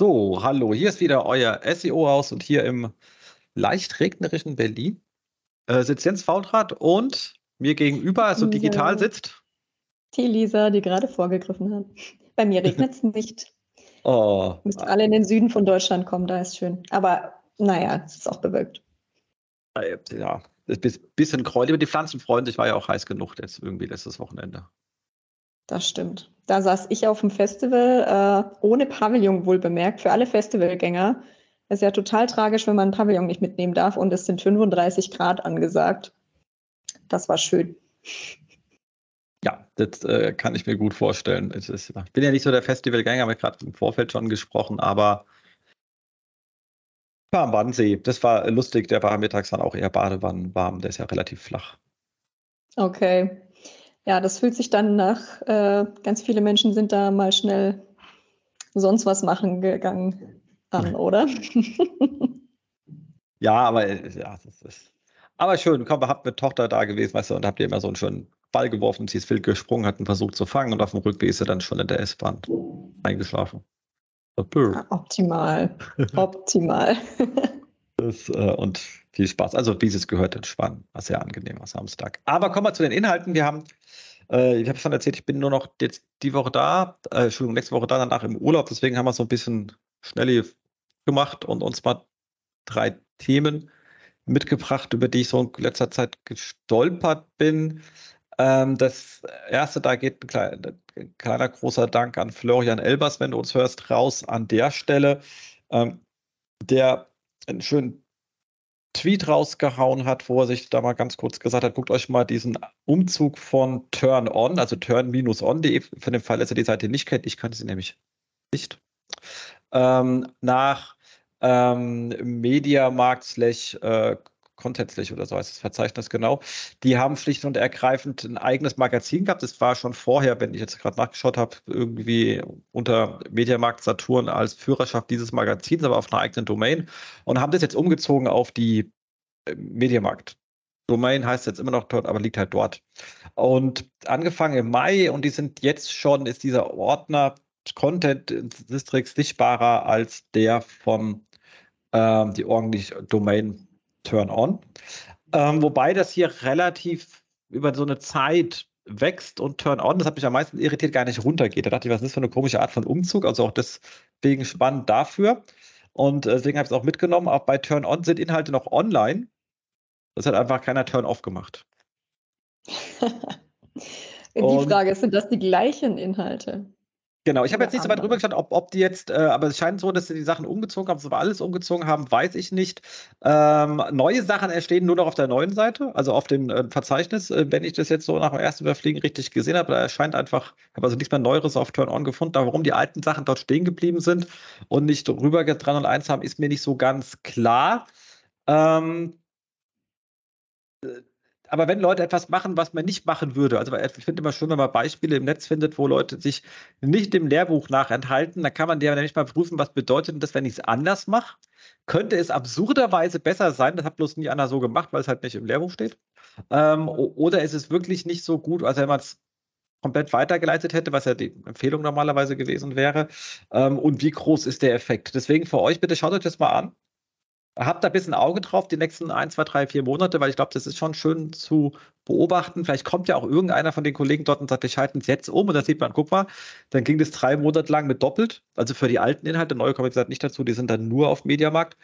So, hallo, hier ist wieder euer SEO-Haus und hier im leicht regnerischen Berlin äh, sitzt Jens Faultrat und mir gegenüber, also Ja. digital sitzt. Die Lisa, die gerade vorgegriffen hat. Bei mir regnet es nicht. Oh, Müsst alle in den Süden von Deutschland kommen, da ist schön. Aber naja, es ist auch bewölkt. äh, ja, ein bisschen gräulich, aber die Pflanzen freuen sich, war ja auch heiß genug jetzt irgendwie letztes Wochenende. Das stimmt. Da saß ich auf dem Festival, äh, ohne Pavillon wohl bemerkt, für alle Festivalgänger. Es ist ja total tragisch, wenn man ein Pavillon nicht mitnehmen darf und es sind 35 Grad angesagt. Das war schön. Ja, das äh, kann ich mir gut vorstellen. Ist, ich bin ja nicht so der Festivalgänger, haben wir gerade im Vorfeld schon gesprochen, aber ja, am Wannsee, das war lustig, der war mittags dann auch eher badewannenwarm, der ist ja relativ flach. Okay. Ja, das fühlt sich dann nach, äh, ganz viele Menschen sind da mal schnell sonst was machen gegangen an, oder? Ja, aber äh, ja, das ist. Aber schön, komm, habt mit Tochter da gewesen, weißt du, und habt ihr immer so einen schönen Ball geworfen, sie ist wild gesprungen, hat ihn versucht zu fangen und auf dem Rückweg ist sie dann schon in der S-Bahn eingeschlafen. Ah, Optimal. Optimal. Das, äh, und viel Spaß. Also, wie es gehört, entspannen. War sehr angenehm am Samstag. Aber kommen wir zu den Inhalten. Wir haben, äh, ich habe schon erzählt, ich bin nur noch jetzt die Woche da, äh, Entschuldigung, nächste Woche da, danach im Urlaub. Deswegen haben wir so ein bisschen schnell gemacht und uns mal drei Themen mitgebracht, über die ich so in letzter Zeit gestolpert bin. Ähm, das erste, da geht ein kleiner, ein kleiner großer Dank an Florian Elbers, wenn du uns hörst, raus an der Stelle, ähm, der einen schönen Tweet rausgehauen hat, wo er sich da mal ganz kurz gesagt hat, guckt euch mal diesen Umzug von Turn On, also turn-on.de, für den Fall, dass ihr die Seite nicht kennt, ich kannte sie nämlich nicht, ähm, nach ähm, Mediamarkt slash slash oder so heißt das Verzeichnis genau. Die haben schlicht und ergreifend ein eigenes Magazin gehabt. Das war schon vorher, wenn ich jetzt gerade nachgeschaut habe, irgendwie unter Mediamarkt Saturn als Führerschaft dieses Magazins, aber auf einer eigenen Domain und haben das jetzt umgezogen auf die äh, Mediamarkt. Domain heißt jetzt immer noch dort, aber liegt halt dort. Und angefangen im Mai und die sind jetzt schon, ist dieser Ordner Content Districts sichtbarer als der von ähm, die ordentliche Domain Turn On. Ähm, wobei das hier relativ über so eine Zeit wächst und Turn On, das hat mich am meisten irritiert, gar nicht runtergeht. Da dachte ich, was ist das für eine komische Art von Umzug? Also auch deswegen spannend dafür. Und äh, deswegen habe ich es auch mitgenommen. Auch bei Turn On sind Inhalte noch online. Das hat einfach keiner Turn Off gemacht. Die Frage ist, sind das die gleichen Inhalte? Genau, ich habe jetzt nicht so weit drüber geschaut, ob, ob die jetzt, äh, aber es scheint so, dass sie die Sachen umgezogen haben, ob sie alles umgezogen haben, weiß ich nicht. Ähm, neue Sachen entstehen nur noch auf der neuen Seite, also auf dem äh, Verzeichnis, äh, wenn ich das jetzt so nach dem ersten Überfliegen richtig gesehen habe, da erscheint einfach, ich habe also nichts mehr Neueres auf Turn On gefunden, aber warum die alten Sachen dort stehen geblieben sind und nicht rüber 301 haben, ist mir nicht so ganz klar. Ähm, aber wenn Leute etwas machen, was man nicht machen würde, also ich finde immer schön, wenn man Beispiele im Netz findet, wo Leute sich nicht dem Lehrbuch nach enthalten, dann kann man dir nämlich mal prüfen, was bedeutet das, wenn ich es anders mache. Könnte es absurderweise besser sein, das hat bloß nie einer so gemacht, weil es halt nicht im Lehrbuch steht. Ähm, oder ist es wirklich nicht so gut, als wenn man es komplett weitergeleitet hätte, was ja die Empfehlung normalerweise gewesen wäre. Ähm, und wie groß ist der Effekt? Deswegen für euch bitte schaut euch das mal an. Habt da ein bisschen Auge drauf die nächsten ein, zwei, drei, vier Monate, weil ich glaube, das ist schon schön zu beobachten. Vielleicht kommt ja auch irgendeiner von den Kollegen dort und sagt, wir schalten es jetzt um und dann sieht man, guck mal, dann ging das drei Monate lang mit doppelt. Also für die alten Inhalte, neue kommen gesagt nicht dazu, die sind dann nur auf Mediamarkt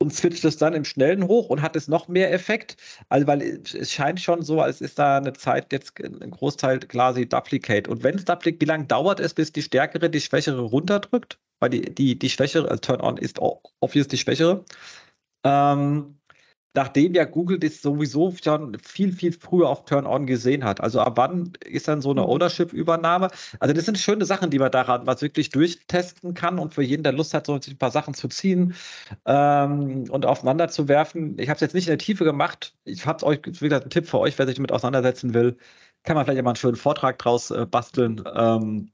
und switcht es dann im Schnellen hoch und hat es noch mehr Effekt. Also, weil es scheint schon so, als ist da eine Zeit jetzt ein Großteil quasi Duplicate. Und wenn es Duplicate, wie lange dauert es, bis die Stärkere die Schwächere runterdrückt? Weil die, die, die Schwächere, also Turn-On ist obvious die Schwächere. Ähm, nachdem ja Google das sowieso schon viel, viel früher auf Turn-On gesehen hat. Also ab wann ist dann so eine mhm. Ownership-Übernahme? Also das sind schöne Sachen, die man daran was wirklich durchtesten kann und für jeden, der Lust hat, so ein paar Sachen zu ziehen ähm, und aufeinander zu werfen. Ich habe es jetzt nicht in der Tiefe gemacht. Ich habe euch, wie gesagt, einen Tipp für euch, wer sich damit auseinandersetzen will. Kann man vielleicht mal einen schönen Vortrag draus äh, basteln. Ähm,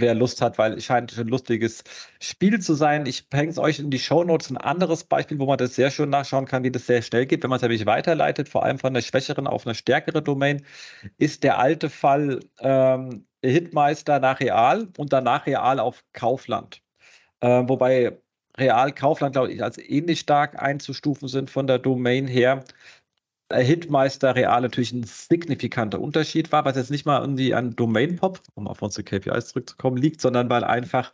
wer Lust hat, weil es scheint ein lustiges Spiel zu sein. Ich hänge es euch in die Show Notes. Ein anderes Beispiel, wo man das sehr schön nachschauen kann, wie das sehr schnell geht, wenn man es nämlich weiterleitet, vor allem von einer schwächeren auf eine stärkere Domain, ist der alte Fall ähm, Hitmeister nach Real und danach Real auf Kaufland. Äh, wobei Real Kaufland, glaube ich, als ähnlich stark einzustufen sind von der Domain her. Hitmeister Real natürlich ein signifikanter Unterschied war, was jetzt nicht mal irgendwie an Domain Pop, um auf unsere KPIs zurückzukommen, liegt, sondern weil einfach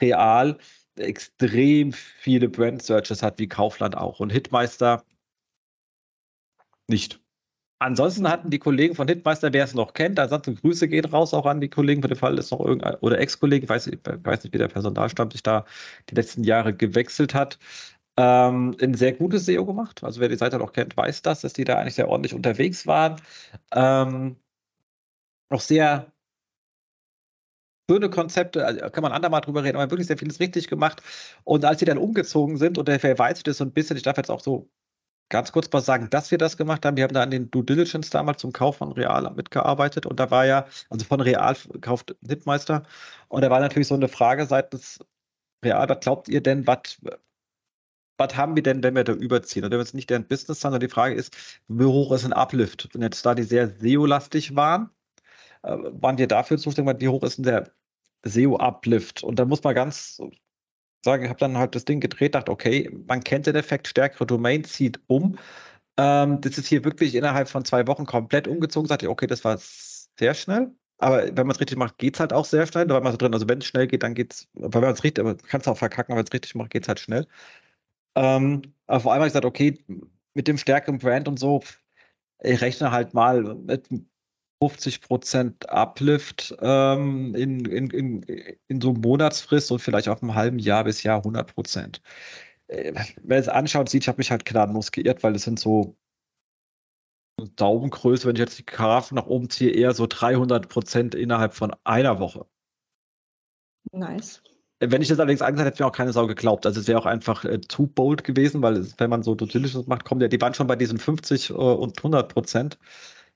Real extrem viele Brand Searches hat, wie Kaufland auch. Und Hitmeister nicht. Ansonsten hatten die Kollegen von Hitmeister, wer es noch kennt, ansonsten Grüße gehen raus auch an die Kollegen, für den Fall ist noch irgendein, oder Ex-Kollege, ich weiß, weiß nicht, wie der Personalstamm sich da die letzten Jahre gewechselt hat. Ähm, ein sehr gutes SEO gemacht. Also wer die Seite noch kennt, weiß das, dass die da eigentlich sehr ordentlich unterwegs waren. Ähm, auch sehr schöne Konzepte, also kann man andermal drüber reden, aber wirklich sehr vieles richtig gemacht. Und als sie dann umgezogen sind, und der verweist das so ein bisschen, ich darf jetzt auch so ganz kurz mal sagen, dass wir das gemacht haben. Wir haben da an den Due Diligence damals zum Kauf von Real mitgearbeitet und da war ja, also von Real kauft Hitmeister und da war natürlich so eine Frage seitens Real, was glaubt ihr denn, was was haben wir denn, wenn wir da überziehen? Und wenn wir jetzt nicht deren Business, sondern die Frage ist, wie hoch ist ein Uplift? Und jetzt da die sehr SEO-lastig waren, äh, waren wir dafür zuständig, wie hoch ist denn der SEO-Uplift? Und da muss man ganz sagen, ich habe dann halt das Ding gedreht, dachte, okay, man kennt den Effekt, stärkere Domain zieht um. Ähm, das ist hier wirklich innerhalb von zwei Wochen komplett umgezogen. Sagte ich, okay, das war sehr schnell. Aber wenn man es richtig macht, geht es halt auch sehr schnell. Da war man so drin. Also wenn es schnell geht, dann geht es, wenn man es richtig, kannst du auch verkacken, aber wenn es richtig macht, geht es halt schnell. Ähm, aber vor allem habe ich gesagt, okay, mit dem stärkeren Brand und so, ich rechne halt mal mit 50% Uplift ähm, in, in, in, in so Monatsfrist und vielleicht auf einem halben Jahr bis Jahr 100%. Äh, wer es anschaut, sieht, ich habe mich halt gnadenlos geirrt, weil es sind so Daumengröße, wenn ich jetzt die Karaffe nach oben ziehe, eher so 300% innerhalb von einer Woche. Nice. Wenn ich das allerdings angesagt hätte, hätte mir auch keine Sau geglaubt. Also es wäre auch einfach äh, too bold gewesen, weil es, wenn man so Due Diligence macht, kommt ja, die waren schon bei diesen 50 äh, und 100 Prozent.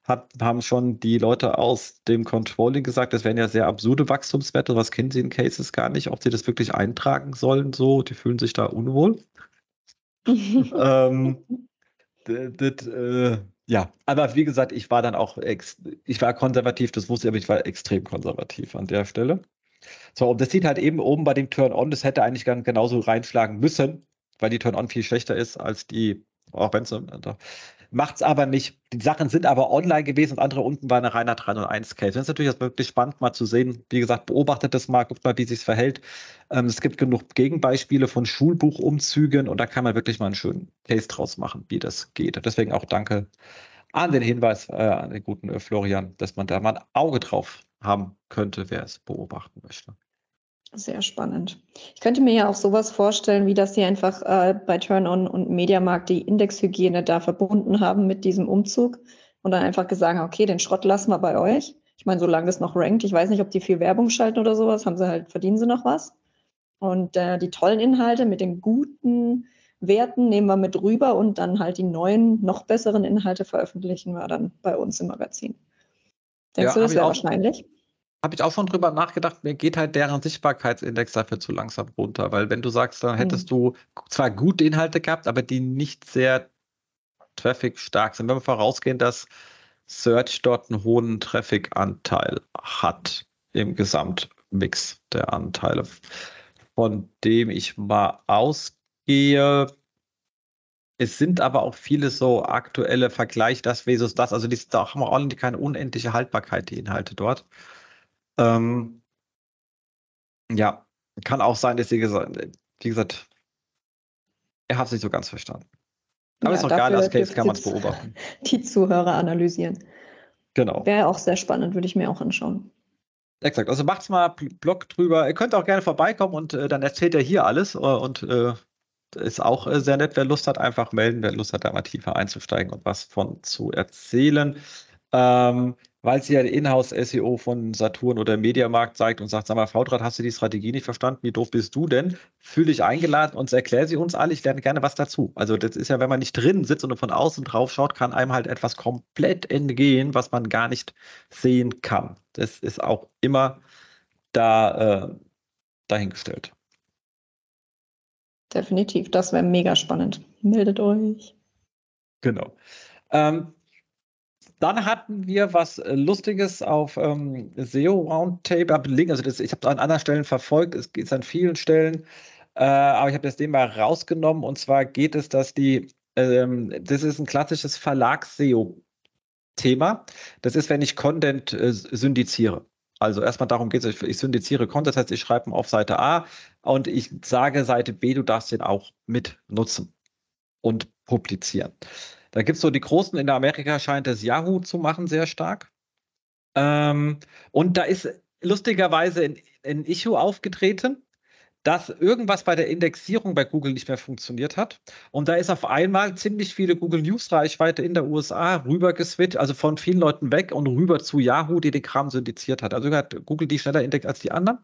Hat, haben schon die Leute aus dem Controlling gesagt, das wären ja sehr absurde Wachstumswerte. Was kennen sie in Cases gar nicht, ob sie das wirklich eintragen sollen. So, die fühlen sich da unwohl. ähm, das, äh, ja, aber wie gesagt, ich war dann auch, ex ich war konservativ, das wusste ich, aber ich war extrem konservativ an der Stelle. So, und das sieht halt eben oben bei dem Turn-On, das hätte eigentlich ganz genauso reinschlagen müssen, weil die Turn-On viel schlechter ist als die, auch wenn es macht es aber nicht. Die Sachen sind aber online gewesen und andere unten war eine reiner 301-Case. Das ist natürlich wirklich spannend, mal zu sehen. Wie gesagt, beobachtet das mal, guckt mal, wie sich verhält. Ähm, es gibt genug Gegenbeispiele von Schulbuchumzügen und da kann man wirklich mal einen schönen Case draus machen, wie das geht. Deswegen auch danke an den Hinweis äh, an den guten äh, Florian, dass man da mal ein Auge drauf haben könnte, wer es beobachten möchte. Sehr spannend. Ich könnte mir ja auch sowas vorstellen, wie dass Sie einfach äh, bei Turn-On und Mediamarkt die Indexhygiene da verbunden haben mit diesem Umzug und dann einfach gesagt haben, okay, den Schrott lassen wir bei euch. Ich meine, solange das noch rankt, ich weiß nicht, ob die viel Werbung schalten oder sowas, haben sie halt, verdienen sie noch was. Und äh, die tollen Inhalte mit den guten Werten nehmen wir mit rüber und dann halt die neuen, noch besseren Inhalte veröffentlichen wir dann bei uns im Magazin. Denkst ja, du, das wäre wahrscheinlich? Habe ich auch schon drüber nachgedacht, mir geht halt deren Sichtbarkeitsindex dafür zu langsam runter, weil wenn du sagst, dann hättest hm. du zwar gute Inhalte gehabt, aber die nicht sehr Traffic stark sind. Wenn wir vorausgehen, dass Search dort einen hohen Traffic-Anteil hat im Gesamtmix der Anteile, von dem ich mal ausgehe, es sind aber auch viele so aktuelle Vergleich, das versus das. Also die, da haben wir auch keine unendliche Haltbarkeit, die Inhalte dort. Ähm, ja, kann auch sein, dass sie gesagt, wie gesagt, er hat es nicht so ganz verstanden. Aber ja, ist doch geil, als Case kann man es beobachten. Die Zuhörer analysieren. Genau. Wäre auch sehr spannend, würde ich mir auch anschauen. Exakt. Also macht's mal Blog drüber. Ihr könnt auch gerne vorbeikommen und äh, dann erzählt er hier alles äh, und äh, ist auch äh, sehr nett. Wer Lust hat, einfach melden. Wer Lust hat, da mal tiefer einzusteigen und was von zu erzählen. Ähm, weil sie ja Inhouse-SEO von Saturn oder Mediamarkt zeigt und sagt, sag mal, Vautrat, hast du die Strategie nicht verstanden? Wie doof bist du denn? Fühl dich eingeladen und erklär sie uns alle. Ich lerne gerne was dazu. Also das ist ja, wenn man nicht drin sitzt und von außen drauf schaut, kann einem halt etwas komplett entgehen, was man gar nicht sehen kann. Das ist auch immer da äh, dahingestellt. Definitiv, das wäre mega spannend. Meldet euch. Genau. Ähm, dann hatten wir was äh, Lustiges auf ähm, SEO Roundtable. Also das, ich habe es an anderen Stellen verfolgt, es geht an vielen Stellen, äh, aber ich habe das mal rausgenommen. Und zwar geht es, dass die, ähm, das ist ein klassisches Verlags-SEO-Thema. Das ist, wenn ich Content äh, syndiziere. Also erstmal darum geht es, ich syndiziere Content, das heißt, ich schreibe auf Seite A und ich sage Seite B, du darfst den auch mit nutzen und publizieren. Da gibt es so die Großen, in Amerika scheint das Yahoo zu machen, sehr stark. Ähm, und da ist lustigerweise ein Issue aufgetreten, dass irgendwas bei der Indexierung bei Google nicht mehr funktioniert hat. Und da ist auf einmal ziemlich viele Google News Reichweite in der USA rüber geswitcht, also von vielen Leuten weg und rüber zu Yahoo, die den Kram syndiziert hat. Also hat Google die schneller index als die anderen.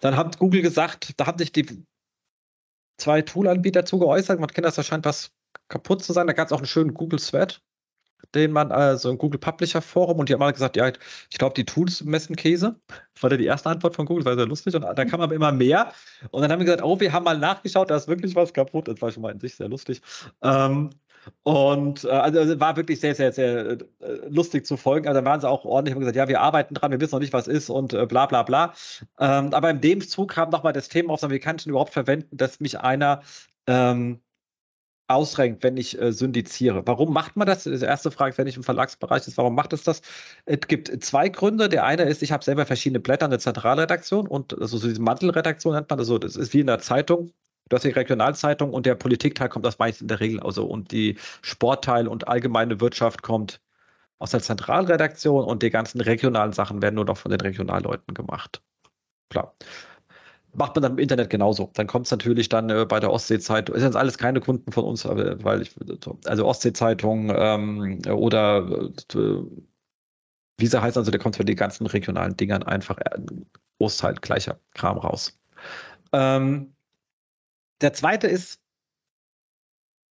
Dann hat Google gesagt, da haben sich die zwei Tool-Anbieter zu geäußert. Man kennt das, da scheint was kaputt zu sein. Da gab es auch einen schönen Google Thread, den man, also ein Google Publisher Forum, und die haben alle gesagt, ja, ich glaube, die Tools messen Käse. Das war ja die erste Antwort von Google, war sehr lustig. Und dann kam aber immer mehr. Und dann haben wir gesagt, oh, wir haben mal nachgeschaut, da ist wirklich was kaputt. Das war schon mal in sich sehr lustig. Ähm, und äh, also war wirklich sehr, sehr, sehr äh, lustig zu folgen. Also dann waren sie auch ordentlich und gesagt, ja, wir arbeiten dran, wir wissen noch nicht, was ist und bla bla bla. Ähm, aber in dem Zug kam nochmal das Thema auf, wie kann ich denn überhaupt verwenden, dass mich einer ähm, ausrenkt, wenn ich äh, syndiziere. Warum macht man das? Das erste Frage, wenn ich im Verlagsbereich ist, warum macht es das? Es gibt zwei Gründe. Der eine ist, ich habe selber verschiedene Blätter in der Zentralredaktion und also so diese Mantelredaktion nennt man das so. Das ist wie in der Zeitung. Du hast die Regionalzeitung und der Politikteil kommt aus meist in der Regel, also und die Sportteil und allgemeine Wirtschaft kommt aus der Zentralredaktion und die ganzen regionalen Sachen werden nur noch von den Regionalleuten gemacht. Klar macht man dann im Internet genauso. Dann kommt es natürlich dann äh, bei der Ostsee-Zeitung, ist jetzt alles keine Kunden von uns, weil ich, also Ostsee-Zeitung ähm, oder äh, wie sie heißt, also da kommt für die ganzen regionalen Dingern einfach ein äh, Großteil gleicher Kram raus. Ähm, der zweite ist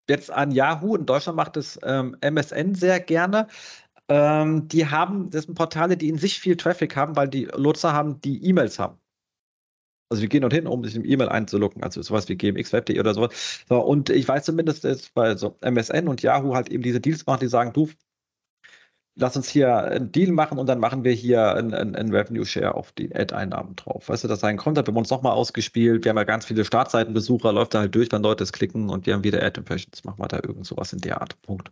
jetzt an Yahoo. In Deutschland macht es ähm, MSN sehr gerne. Ähm, die haben, das sind Portale, die in sich viel Traffic haben, weil die Nutzer haben, die E-Mails haben. Also wir gehen dorthin, um sich im E-Mail einzuloggen, also sowas wie gmxweb.de oder sowas. So, und ich weiß zumindest, dass bei so MSN und Yahoo halt eben diese Deals machen, die sagen, du, lass uns hier einen Deal machen und dann machen wir hier einen, einen Revenue Share auf die Ad-Einnahmen drauf. Weißt du, das sein Content, wir haben uns nochmal ausgespielt, wir haben ja ganz viele Startseitenbesucher, läuft da halt durch, wenn Leute es klicken und wir haben wieder Ad-Impressions, machen wir da irgend sowas in der Art. Punkt.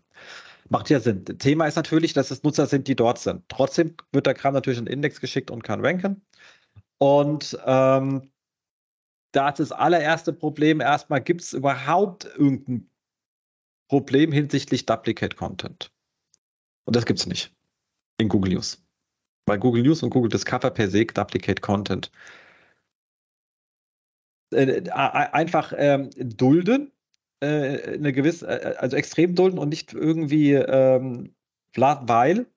Macht ja Sinn. Thema ist natürlich, dass es Nutzer sind, die dort sind. Trotzdem wird der Kram natürlich in den Index geschickt und kann ranken. Und ähm, da ist das allererste Problem erstmal, gibt es überhaupt irgendein Problem hinsichtlich Duplicate Content? Und das gibt es nicht in Google News. Weil Google News und Google Discover per se Duplicate Content äh, einfach ähm, dulden, äh, eine gewisse, äh, also extrem dulden und nicht irgendwie, ähm, weil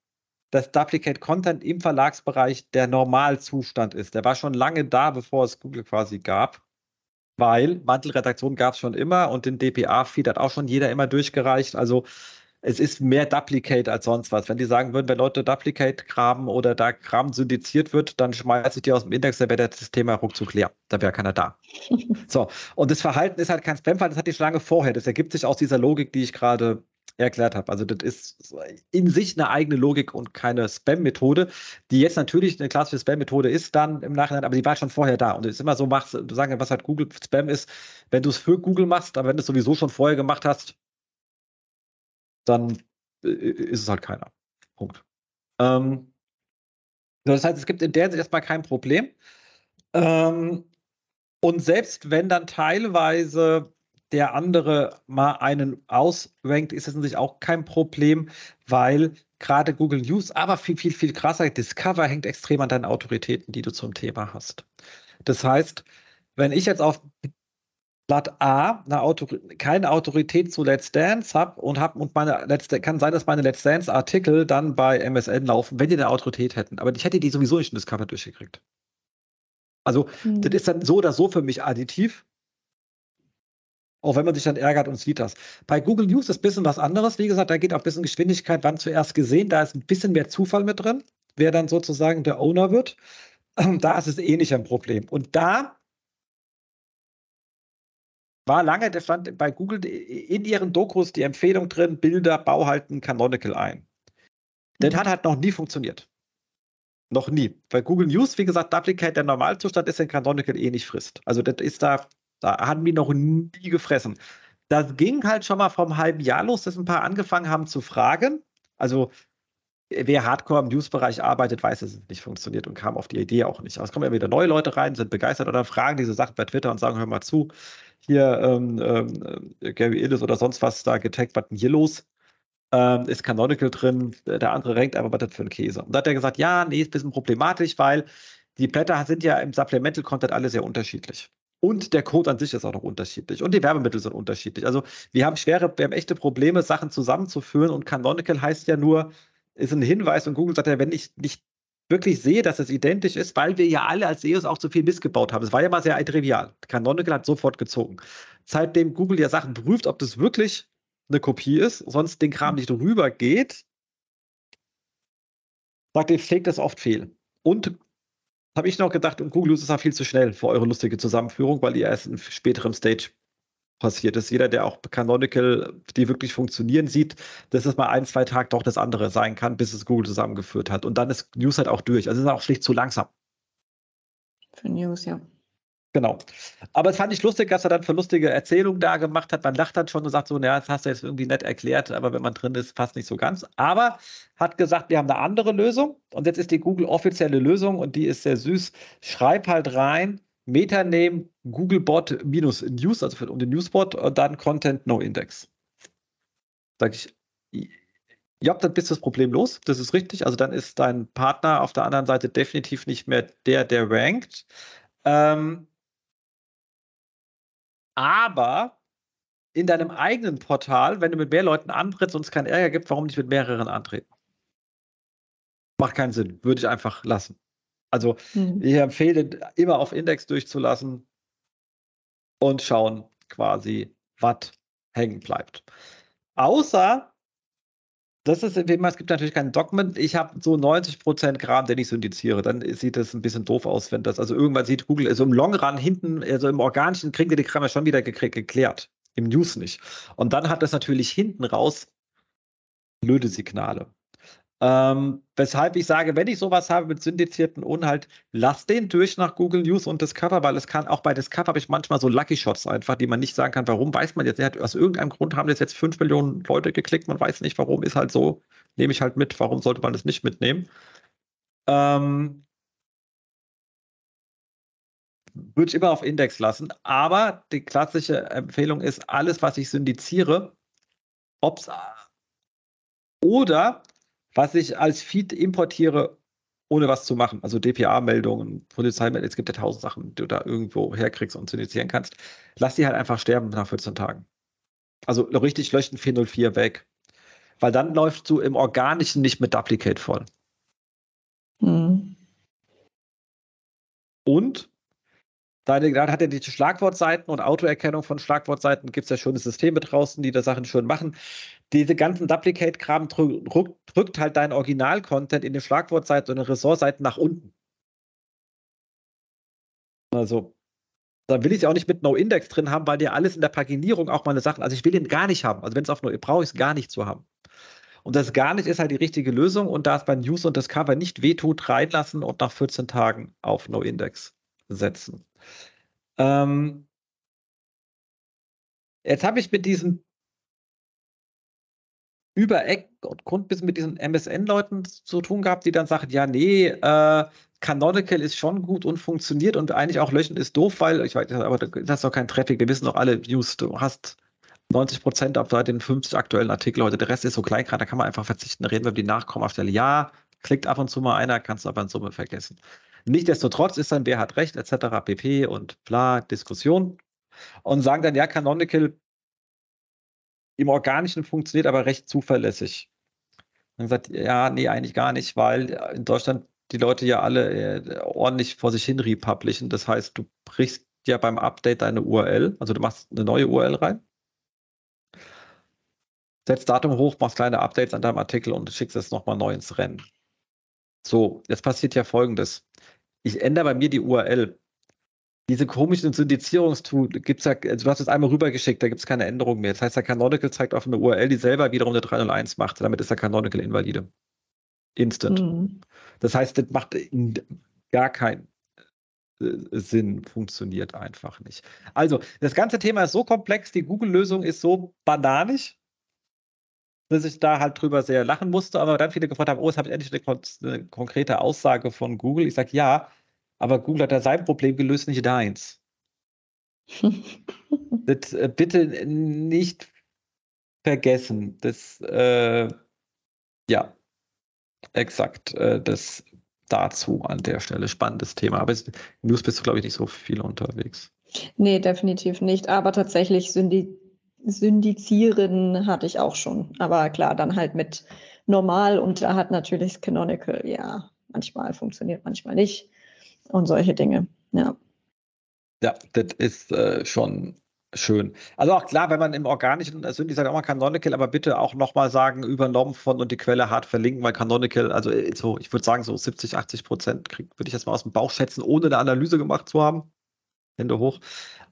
dass Duplicate Content im Verlagsbereich der Normalzustand ist. Der war schon lange da, bevor es Google quasi gab, weil Mantelredaktion gab es schon immer und den DPA-Feed hat auch schon jeder immer durchgereicht. Also es ist mehr Duplicate als sonst was. Wenn die sagen würden, wenn Leute Duplicate graben oder da Kram syndiziert wird, dann schmeiße ich die aus dem Index, dann wäre das Thema ruckzuck leer. Da wäre keiner da. so, und das Verhalten ist halt kein Spam-Fall, das hatte ich schon lange vorher. Das ergibt sich aus dieser Logik, die ich gerade erklärt habe. Also das ist in sich eine eigene Logik und keine Spam-Methode, die jetzt natürlich eine klassische Spam-Methode ist dann im Nachhinein, aber die war schon vorher da. Und es ist immer so, machst du sagen, was halt Google Spam ist, wenn du es für Google machst, aber wenn du es sowieso schon vorher gemacht hast, dann äh, ist es halt keiner. Punkt. Ähm, das heißt, es gibt in der Hinsicht erstmal kein Problem. Ähm, und selbst wenn dann teilweise der andere mal einen ausrankt, ist das natürlich auch kein Problem, weil gerade Google News, aber viel, viel, viel krasser, Discover hängt extrem an deinen Autoritäten, die du zum Thema hast. Das heißt, wenn ich jetzt auf Blatt A eine Autor keine Autorität zu Let's Dance habe und habe und meine Let's kann sein, dass meine Let's Dance Artikel dann bei MSN laufen, wenn die eine Autorität hätten. Aber ich hätte die sowieso nicht in das Cover durchgekriegt. Also, hm. das ist dann so oder so für mich additiv. Auch wenn man sich dann ärgert und sieht das. Bei Google News ist ein bisschen was anderes. Wie gesagt, da geht auch ein bisschen Geschwindigkeit, wann zuerst gesehen. Da ist ein bisschen mehr Zufall mit drin, wer dann sozusagen der Owner wird. Da ist es eh nicht ein Problem. Und da war lange, der stand bei Google in ihren Dokus die Empfehlung drin, Bilder, Bauhalten, Canonical ein. Das mhm. hat halt noch nie funktioniert. Noch nie. Bei Google News, wie gesagt, Duplicate, der Normalzustand ist in Canonical eh nicht frisst. Also das ist da, da haben die noch nie gefressen. Das ging halt schon mal vom halben Jahr los, dass ein paar angefangen haben zu fragen. Also wer hardcore im News-Bereich arbeitet, weiß, dass es nicht funktioniert und kam auf die Idee auch nicht. Aber es kommen ja wieder neue Leute rein, sind begeistert oder fragen diese Sachen bei Twitter und sagen, hör mal zu, hier ähm, ähm, Gary Illis oder sonst was da getaggt, was denn hier los? Ähm, ist Canonical drin, der andere rankt einfach, was das für ein Käse. Und da hat er gesagt, ja, nee, ist ein bisschen problematisch, weil die Blätter sind ja im Supplemental-Content alle sehr unterschiedlich. Und der Code an sich ist auch noch unterschiedlich. Und die Werbemittel sind unterschiedlich. Also wir haben schwere, wir haben echte Probleme, Sachen zusammenzuführen. Und Canonical heißt ja nur, ist ein Hinweis und Google sagt ja, wenn ich nicht wirklich sehe, dass es identisch ist, weil wir ja alle als SEOs auch zu viel missgebaut haben. Es war ja mal sehr trivial. Canonical hat sofort gezogen. Seitdem Google ja Sachen prüft, ob das wirklich eine Kopie ist, sonst den Kram nicht rüber geht, sagt ihr, schlägt das oft fehl. Und habe ich noch gedacht, und Google ist ja viel zu schnell für eure lustige Zusammenführung, weil ihr erst in späterem Stage passiert ist. Jeder, der auch Canonical, die wirklich funktionieren, sieht, dass es mal ein, zwei Tage doch das andere sein kann, bis es Google zusammengeführt hat. Und dann ist News halt auch durch. Also es ist auch schlicht zu langsam. Für News, ja. Genau. Aber es fand ich lustig, dass er dann für lustige Erzählungen da gemacht hat. Man lacht dann schon und sagt so, naja, das hast du jetzt irgendwie nett erklärt, aber wenn man drin ist, passt nicht so ganz. Aber hat gesagt, wir haben eine andere Lösung und jetzt ist die Google offizielle Lösung und die ist sehr süß. Schreib halt rein, Metaname Googlebot minus News, also für, um den Newsbot und dann Content No Index. Sag ich, ja, dann bist du das Problem los. Das ist richtig. Also dann ist dein Partner auf der anderen Seite definitiv nicht mehr der, der rankt. Ähm, aber in deinem eigenen Portal, wenn du mit mehr Leuten antrittst und es keinen Ärger gibt, warum nicht mit mehreren antreten? Macht keinen Sinn. Würde ich einfach lassen. Also mhm. ich empfehle immer auf Index durchzulassen und schauen quasi, was hängen bleibt. Außer, das ist wie immer, es gibt natürlich kein Document. Ich habe so 90% Kram, den ich syndiziere. Dann sieht das ein bisschen doof aus, wenn das, also irgendwann sieht Google, also im Long Run hinten, also im Organischen kriegen wir die Kram ja schon wieder geklärt. Im News nicht. Und dann hat das natürlich hinten raus blöde Signale. Ähm, weshalb ich sage, wenn ich sowas habe mit syndizierten Inhalt, lass den durch nach Google News und Discover, weil es kann auch bei Discover habe ich manchmal so Lucky Shots einfach, die man nicht sagen kann, warum weiß man jetzt, hat, aus irgendeinem Grund haben das jetzt fünf Millionen Leute geklickt, man weiß nicht warum, ist halt so, nehme ich halt mit, warum sollte man das nicht mitnehmen? Ähm, würde ich immer auf Index lassen, aber die klassische Empfehlung ist, alles, was ich syndiziere, ob es oder was ich als Feed importiere, ohne was zu machen. Also DPA-Meldungen, Polizeimeldungen, es gibt ja tausend Sachen, die du da irgendwo herkriegst und initiieren kannst. Lass die halt einfach sterben nach 14 Tagen. Also richtig löschen 404 weg. Weil dann läufst du im Organischen nicht mit Duplicate voll. Mhm. Und Dann hat er die Schlagwortseiten und Autoerkennung von Schlagwortseiten, gibt es ja schöne Systeme draußen, die da Sachen schön machen. Diese ganzen Duplicate-Kram drückt, drückt halt deinen Original-Content in den Schlagwortseiten und den Ressortseiten nach unten. Also, da will ich auch nicht mit No-Index drin haben, weil dir alles in der Paginierung auch meine Sachen, also ich will den gar nicht haben. Also wenn es auf No, brauche ich es gar nicht zu haben. Und das gar nicht ist halt die richtige Lösung und da es bei News und Discover nicht wehtut, reinlassen und nach 14 Tagen auf No-Index setzen. Ähm, jetzt habe ich mit diesem Übereck und Grundbissen mit diesen MSN-Leuten zu tun gehabt, die dann sagen, ja, nee, äh, Canonical ist schon gut und funktioniert und eigentlich auch löschen ist doof, weil, ich weiß, aber das ist doch kein Traffic, wir wissen doch alle, News, du hast 90 Prozent auf den 50 aktuellen Artikel heute, der Rest ist so klein gerade, da kann man einfach verzichten, reden wir über die Nachkommastelle. Ja, klickt ab und zu mal einer, kannst aber in Summe vergessen. Nichtsdestotrotz ist dann, wer hat recht, etc. pp. und bla, Diskussion. und sagen dann, ja, Canonical im Organischen funktioniert aber recht zuverlässig. Dann gesagt, ja, nee, eigentlich gar nicht, weil in Deutschland die Leute ja alle äh, ordentlich vor sich hin republishen. Das heißt, du brichst ja beim Update deine URL, also du machst eine neue URL rein, setzt Datum hoch, machst kleine Updates an deinem Artikel und schickst es nochmal neu ins Rennen. So, jetzt passiert ja folgendes. Ich ändere bei mir die URL. Diese komischen Syndizierungstool gibt es ja, also du hast es einmal rübergeschickt, da gibt es keine Änderung mehr. Das heißt, der Canonical zeigt auf eine URL, die selber wiederum eine 301 macht. Damit ist der Canonical invalide. Instant. Mhm. Das heißt, das macht gar keinen äh, Sinn, funktioniert einfach nicht. Also, das ganze Thema ist so komplex, die Google-Lösung ist so bananisch, dass ich da halt drüber sehr lachen musste, aber dann viele gefragt haben, oh, jetzt habe ich endlich eine, eine, konkrete Aussage von Google. Ich sage, ja, aber Google hat ja sein Problem gelöst, nicht deins. das, äh, bitte nicht vergessen. Das, äh, ja, exakt, äh, das dazu an der Stelle. Spannendes Thema. Aber News bist du, glaube ich, nicht so viel unterwegs. Nee, definitiv nicht. Aber tatsächlich sind die Syndizieren hatte ich auch schon. Aber klar, dann halt mit normal und da hat natürlich Canonical, ja, manchmal funktioniert, manchmal nicht. Und solche Dinge, ja. Ja, das ist äh, schon schön. Also auch klar, wenn man im organischen Synthi sagt, auch mal Canonical, aber bitte auch nochmal sagen, übernommen von und die Quelle hart verlinken, weil Canonical, also äh, so, ich würde sagen, so 70, 80 Prozent würde ich jetzt mal aus dem Bauch schätzen, ohne eine Analyse gemacht zu haben. Hände hoch.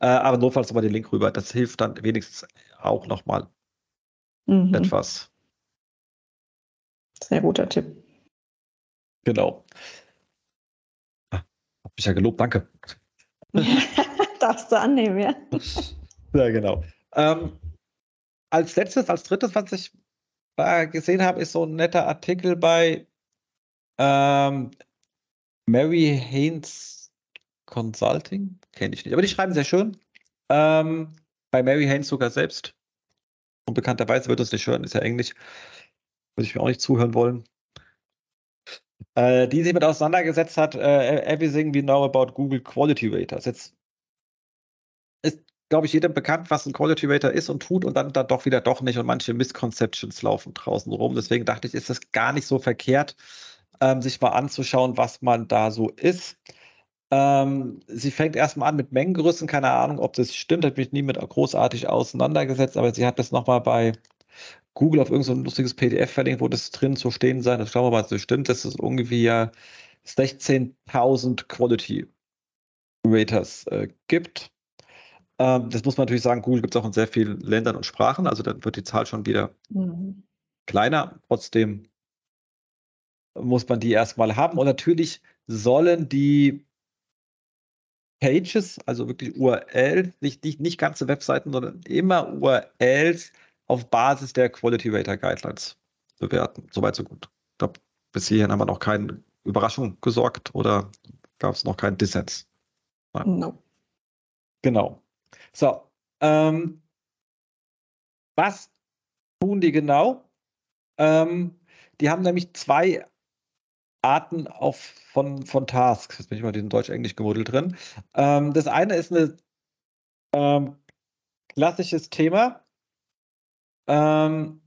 Äh, aber notfalls nochmal den Link rüber. Das hilft dann wenigstens auch nochmal mhm. etwas. Sehr guter Tipp. Genau. Ah, hab mich ja gelobt, danke. Darfst du annehmen, ja. Ja, genau. Ähm, als letztes, als drittes, was ich äh, gesehen habe, ist so ein netter Artikel bei ähm, Mary Haynes Consulting, kenne ich nicht, aber die schreiben sehr schön. Ähm, bei Mary Haynes sogar selbst. Unbekannterweise wird das nicht hören, ist ja Englisch. Würde ich mir auch nicht zuhören wollen. Äh, die sich mit auseinandergesetzt hat, äh, Everything We Know About Google Quality Raters. Jetzt ist, glaube ich, jedem bekannt, was ein Quality Rater ist und tut und dann, dann doch wieder doch nicht und manche Misconceptions laufen draußen rum. Deswegen dachte ich, ist das gar nicht so verkehrt, ähm, sich mal anzuschauen, was man da so ist. Ähm, sie fängt erstmal an mit Mengengrößen, keine Ahnung, ob das stimmt, hat mich nie mit großartig auseinandergesetzt, aber sie hat das nochmal bei Google auf irgendein so lustiges PDF verlinkt, wo das drin zu stehen sein. Das schauen wir mal, das stimmt. Das ist ungefähr 16.000 Quality Raters äh, gibt. Ähm, das muss man natürlich sagen, Google gibt es auch in sehr vielen Ländern und Sprachen, also dann wird die Zahl schon wieder mhm. kleiner. Trotzdem muss man die erstmal haben. Und natürlich sollen die Pages, also wirklich URLs, nicht, nicht, nicht ganze Webseiten, sondern immer URLs auf Basis der Quality Rater Guidelines bewerten. Soweit, so gut. Ich glaube, bis hierhin haben wir noch keine Überraschung gesorgt oder gab es noch keinen Dissens? Nein. No. Genau. So, ähm, was tun die genau? Ähm, die haben nämlich zwei Arten auf, von, von Tasks. Jetzt bin ich mal in Deutsch-Englisch gemodelt drin. Ähm, das eine ist ein ähm, klassisches Thema. Ähm,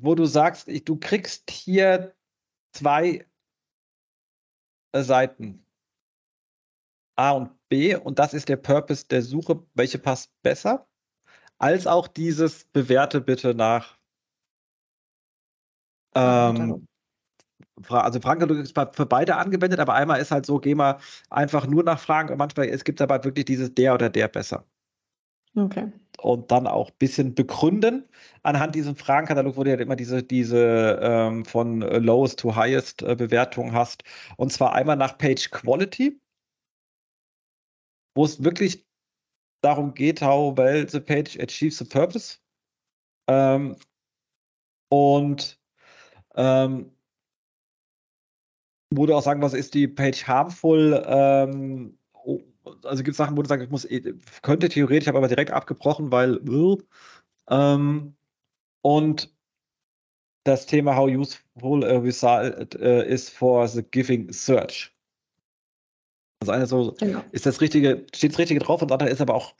wo du sagst, ich, du kriegst hier zwei äh, Seiten. A und B und das ist der Purpose der Suche, welche passt besser, als auch dieses bewerte bitte nach ähm, also Fragenkatalog ist für beide angewendet, aber einmal ist halt so, geh mal einfach nur nach Fragen und manchmal es gibt aber wirklich dieses der oder der besser. Okay. Und dann auch ein bisschen begründen. Anhand diesem Fragenkatalog, wo du halt immer diese, diese ähm, von lowest to highest äh, Bewertung hast. Und zwar einmal nach Page Quality, wo es wirklich darum geht, how well the page achieves the purpose. Ähm, und ähm, wo du auch sagen, was ist die Page harmful? Ähm, also gibt es Sachen, wo du sagst, ich muss, eh, könnte theoretisch, habe aber direkt abgebrochen, weil ähm, und das Thema how useful a result uh, is for the giving search. Das eine so, genau. ist das Richtige, steht das Richtige drauf und das andere ist aber auch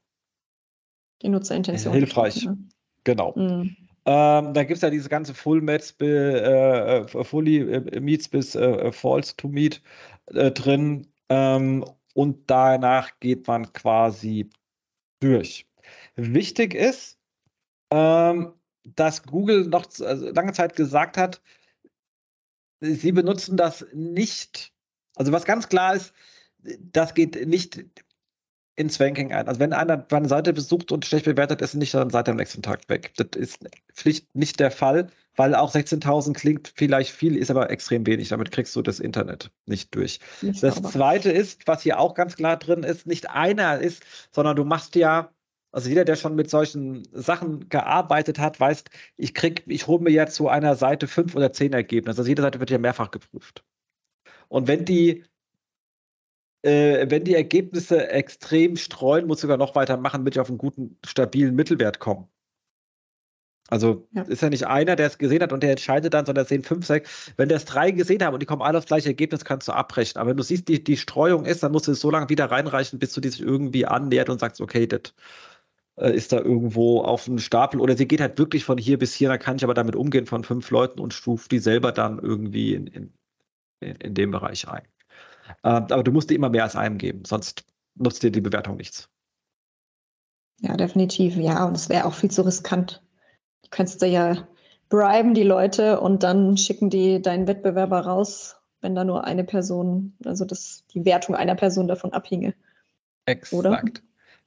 die Nutzerintention. Hilfreich. Ne? Genau. Mhm. Ähm, da gibt es ja diese ganze Full Meets, äh, äh, Fully äh, Meets bis äh, False to Meet äh, drin. Ähm, und danach geht man quasi durch. Wichtig ist, ähm, dass Google noch also lange Zeit gesagt hat, sie benutzen das nicht. Also was ganz klar ist, das geht nicht ins Ranking ein. Also wenn einer eine Seite besucht und schlecht bewertet ist, nicht dann seid ihr am nächsten Tag weg. Das ist Pflicht nicht der Fall, weil auch 16.000 klingt vielleicht viel, ist aber extrem wenig. Damit kriegst du das Internet nicht durch. Nicht das sauber. zweite ist, was hier auch ganz klar drin ist, nicht einer ist, sondern du machst ja also jeder, der schon mit solchen Sachen gearbeitet hat, weiß, ich krieg, ich hole mir ja zu einer Seite fünf oder zehn Ergebnisse. Also jede Seite wird ja mehrfach geprüft. Und wenn die äh, wenn die Ergebnisse extrem streuen, muss sogar noch weitermachen, damit ich auf einen guten, stabilen Mittelwert komme. Also ja. ist ja nicht einer, der es gesehen hat und der entscheidet dann, sondern es sehen fünf, sechs. Wenn das drei gesehen haben und die kommen alle aufs gleiche Ergebnis, kannst du abbrechen. Aber wenn du siehst, die, die Streuung ist, dann musst du es so lange wieder reinreichen, bis du dich irgendwie annähert und sagst, okay, das äh, ist da irgendwo auf einem Stapel oder sie geht halt wirklich von hier bis hier, dann kann ich aber damit umgehen von fünf Leuten und stufe die selber dann irgendwie in, in, in dem Bereich ein. Äh, aber du musst dir immer mehr als einem geben, sonst nutzt dir die Bewertung nichts. Ja, definitiv. Ja, und es wäre auch viel zu riskant. Du kannst da ja briben die Leute und dann schicken die deinen Wettbewerber raus, wenn da nur eine Person, also das, die Wertung einer Person davon abhinge. Exakt. Oder?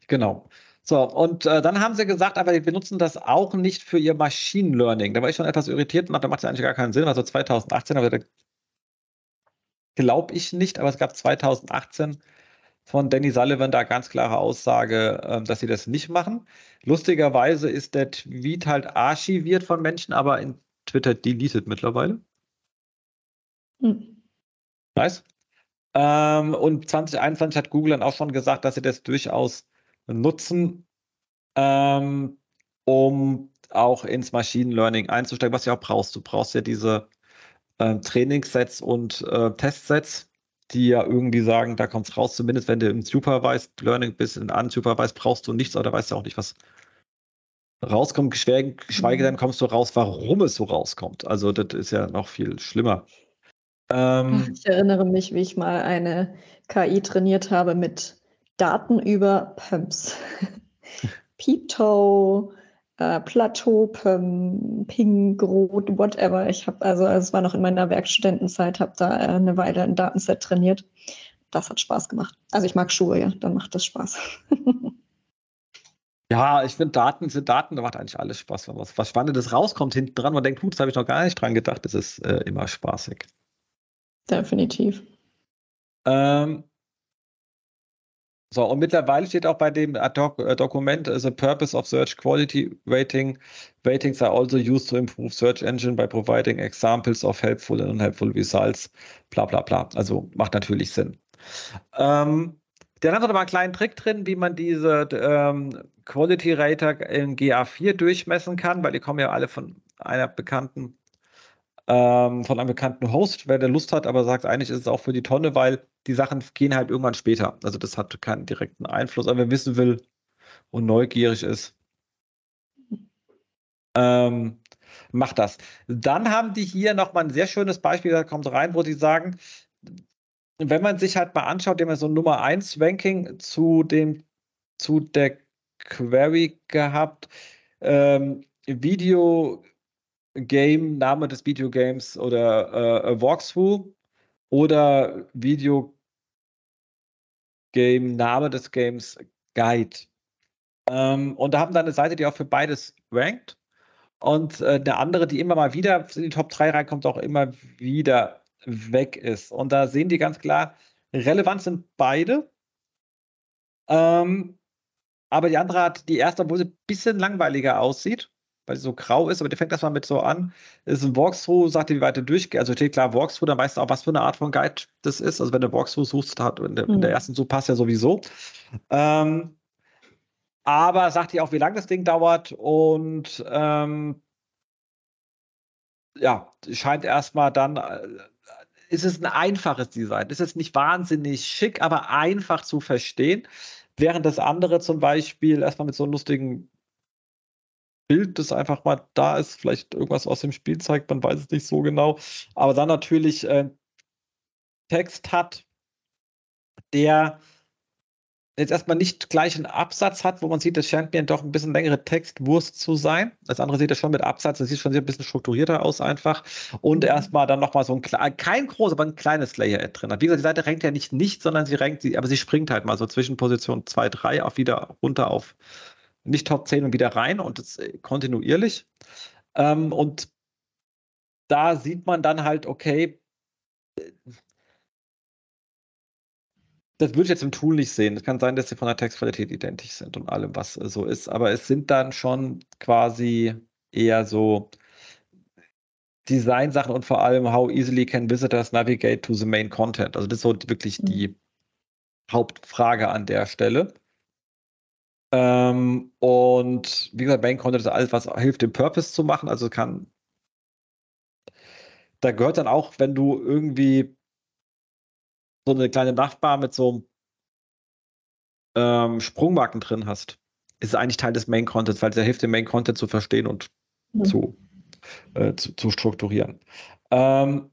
Genau. So, und äh, dann haben sie gesagt, aber wir benutzen das auch nicht für ihr Machine Learning. Da war ich schon etwas irritiert und da macht es eigentlich gar keinen Sinn. Also 2018 aber glaube ich nicht, aber es gab 2018 von Danny Sullivan da ganz klare Aussage, äh, dass sie das nicht machen. Lustigerweise ist der Tweet halt archiviert von Menschen, aber in Twitter deleted mittlerweile. Hm. Nice. Ähm, und 2021 hat Google dann auch schon gesagt, dass sie das durchaus nutzen, ähm, um auch ins Machine Learning einzusteigen, was du auch brauchst. Du brauchst ja diese äh, Trainingssets und äh, Testsets, die ja irgendwie sagen, da kommt es raus, zumindest wenn du im Supervised Learning bist, in Unsupervised brauchst du nichts, aber da weißt du auch nicht, was rauskommt, geschweige denn kommst du raus, warum es so rauskommt. Also das ist ja noch viel schlimmer. Ähm, ich erinnere mich, wie ich mal eine KI trainiert habe mit Daten über Pumps. Peeptoe, äh, Plateau, Ping, Grot, whatever. Ich habe, also es war noch in meiner Werkstudentenzeit, habe da äh, eine Weile ein Datenset trainiert. Das hat Spaß gemacht. Also ich mag Schuhe, ja, dann macht das Spaß. Ja, ich finde Daten sind Daten, da macht eigentlich alles Spaß, wenn was, was Spannendes rauskommt hinten dran. Man denkt, gut, das habe ich noch gar nicht dran gedacht. Das ist äh, immer spaßig. Definitiv. Ähm, so, und mittlerweile steht auch bei dem Doc äh, Dokument, uh, the purpose of search quality rating. Ratings are also used to improve search engine by providing examples of helpful and unhelpful results. Bla bla bla. Also macht natürlich Sinn. Ähm, dann haben wir noch mal einen kleinen Trick drin, wie man diese ähm, Quality Rater in GA4 durchmessen kann, weil die kommen ja alle von einer bekannten ähm, von einem bekannten Host, wer der Lust hat, aber sagt, eigentlich ist es auch für die Tonne, weil die Sachen gehen halt irgendwann später. Also das hat keinen direkten Einfluss. Aber wer wissen will und neugierig ist, ähm, macht das. Dann haben die hier nochmal ein sehr schönes Beispiel, da kommt rein, wo sie sagen, wenn man sich halt mal anschaut, dem so ein Nummer 1 Ranking zu dem, zu der Query gehabt, ähm, Video Game, Name des Videogames oder äh, Walkthrough oder Video Game, Name des Games, Guide. Ähm, und da haben dann eine Seite, die auch für beides rankt. Und äh, eine andere, die immer mal wieder in die Top 3 reinkommt, auch immer wieder weg ist. Und da sehen die ganz klar, relevant sind beide. Ähm, aber die andere hat, die erste, obwohl sie ein bisschen langweiliger aussieht, weil sie so grau ist, aber der fängt erstmal mit so an. Ist ein Walkthrough, sagt dir, wie weit du durchgehst. Also steht klar Walkthrough, dann weißt du auch, was für eine Art von Guide das ist. Also wenn du Walkthrough suchst, hat in der, mhm. in der ersten Suche passt ja sowieso. Ähm, aber sagt dir auch, wie lange das Ding dauert und ähm, ja, scheint erstmal dann, äh, es ist ein einfaches Design. Es ist nicht wahnsinnig schick, aber einfach zu verstehen. Während das andere zum Beispiel erstmal mit so einem lustigen Bild, das einfach mal da ist, vielleicht irgendwas aus dem Spiel zeigt, man weiß es nicht so genau. Aber dann natürlich äh, Text hat, der jetzt erstmal nicht gleich einen Absatz hat, wo man sieht, das scheint mir doch ein bisschen längere Textwurst zu sein. Das andere sieht das schon mit Absatz, das sieht schon ein bisschen strukturierter aus einfach. Und mhm. erstmal dann nochmal so ein kein großes, aber ein kleines Layer drin hat. Wie gesagt, die Seite renkt ja nicht nicht, sondern sie renkt, aber sie springt halt mal so zwischen Position 2, 3 auf wieder runter auf nicht Top 10 und wieder rein und das äh, kontinuierlich. Ähm, und da sieht man dann halt, okay, das würde ich jetzt im Tool nicht sehen. Es kann sein, dass sie von der Textqualität identisch sind und allem, was so ist. Aber es sind dann schon quasi eher so Design-Sachen und vor allem, how easily can visitors navigate to the main content? Also das ist so wirklich die mhm. Hauptfrage an der Stelle. Ähm, und wie gesagt, Main Content ist alles, was hilft, den Purpose zu machen. Also kann. Da gehört dann auch, wenn du irgendwie so eine kleine Nachbar mit so ähm, Sprungmarken drin hast, ist es eigentlich Teil des Main Contents, weil der hilft, den Main Content zu verstehen und mhm. zu, äh, zu, zu, strukturieren. Ähm,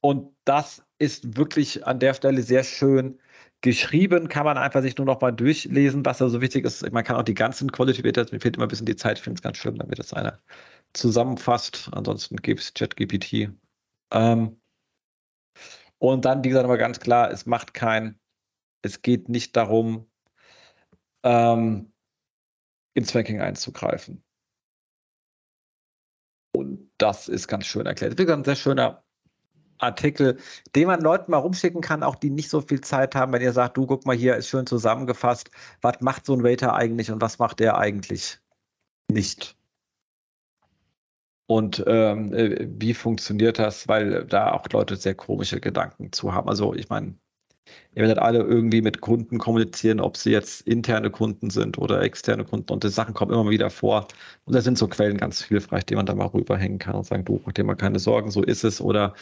und das ist wirklich an der Stelle sehr schön geschrieben, kann man einfach sich nur noch mal durchlesen, was da so wichtig ist. Man kann auch die ganzen Quality Beta, mir fehlt immer ein bisschen die Zeit, ich finde es ganz schlimm, damit das einer zusammenfasst. Ansonsten gibt es ChatGPT. Ähm, und dann, wie gesagt, aber ganz klar, es macht kein, es geht nicht darum, ähm, ins Ranking einzugreifen. Und das ist ganz schön erklärt. Wie gesagt, ein sehr schöner Artikel, den man Leuten mal rumschicken kann, auch die nicht so viel Zeit haben, wenn ihr sagt, du guck mal hier, ist schön zusammengefasst, was macht so ein Waiter eigentlich und was macht der eigentlich nicht? Und ähm, äh, wie funktioniert das? Weil da auch Leute sehr komische Gedanken zu haben. Also ich meine, ihr werdet alle irgendwie mit Kunden kommunizieren, ob sie jetzt interne Kunden sind oder externe Kunden. Und die Sachen kommen immer wieder vor. Und da sind so Quellen ganz hilfreich, die man da mal rüberhängen kann und sagen, du, mach dir mal keine Sorgen, so ist es. Oder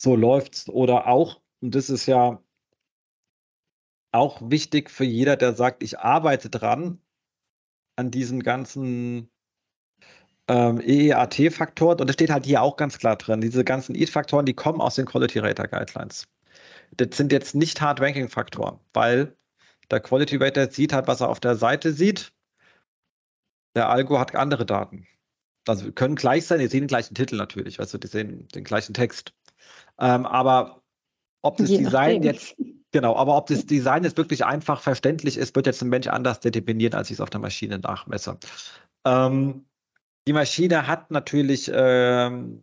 so läuft's. Oder auch, und das ist ja auch wichtig für jeder, der sagt, ich arbeite dran an diesen ganzen ähm, EEAT-Faktoren, und das steht halt hier auch ganz klar drin, diese ganzen EAT-Faktoren, die kommen aus den Quality Rater Guidelines. Das sind jetzt nicht Hard Ranking-Faktoren, weil der Quality Rater sieht halt, was er auf der Seite sieht. Der Algo hat andere Daten. Also können gleich sein, die sehen den gleichen Titel natürlich, also die sehen den gleichen Text. Ähm, aber ob das Je Design nachdem. jetzt, genau, aber ob das Design jetzt wirklich einfach verständlich ist, wird jetzt ein Mensch anders determinieren, als ich es auf der Maschine nachmesse. Ähm, die Maschine hat natürlich ähm,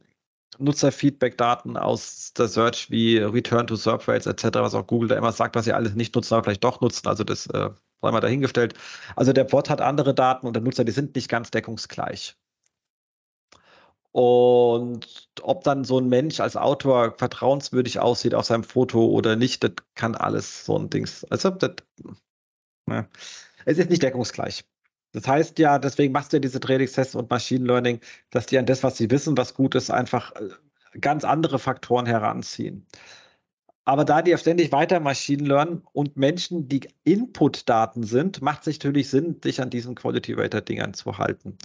Nutzerfeedback-Daten aus der Search wie Return to Serve Rates etc., was auch Google da immer sagt, was sie alles nicht nutzen, aber vielleicht doch nutzen. Also das äh, sei mal dahingestellt. Also der Bot hat andere Daten und der Nutzer, die sind nicht ganz deckungsgleich. Und ob dann so ein Mensch als Autor vertrauenswürdig aussieht auf seinem Foto oder nicht, das kann alles so ein Dings. Also das, ne. es ist nicht deckungsgleich. Das heißt ja, deswegen machst du ja diese Trainingstests und Machine Learning, dass die an das, was sie wissen, was gut ist, einfach äh, ganz andere Faktoren heranziehen. Aber da die ja ständig weiter Machine lernen und Menschen, die Input-Daten sind, macht es natürlich Sinn, sich an diesen Quality Rater-Dingern zu halten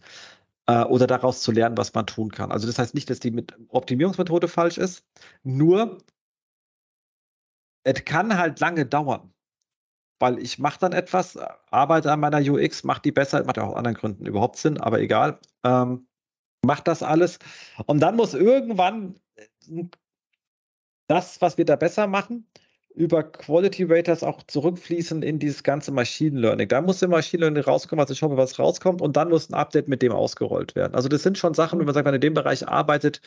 äh, oder daraus zu lernen, was man tun kann. Also das heißt nicht, dass die Optimierungsmethode falsch ist, nur es kann halt lange dauern weil ich mache dann etwas, arbeite an meiner UX, mache die besser, macht ja auch anderen Gründen überhaupt Sinn, aber egal. Ähm, macht das alles. Und dann muss irgendwann äh, das, was wir da besser machen, über Quality Raters auch zurückfließen in dieses ganze Machine Learning. Da muss im Machine Learning rauskommen, also ich hoffe, was rauskommt, und dann muss ein Update mit dem ausgerollt werden. Also das sind schon Sachen, wenn man sagt, wenn man in dem Bereich arbeitet,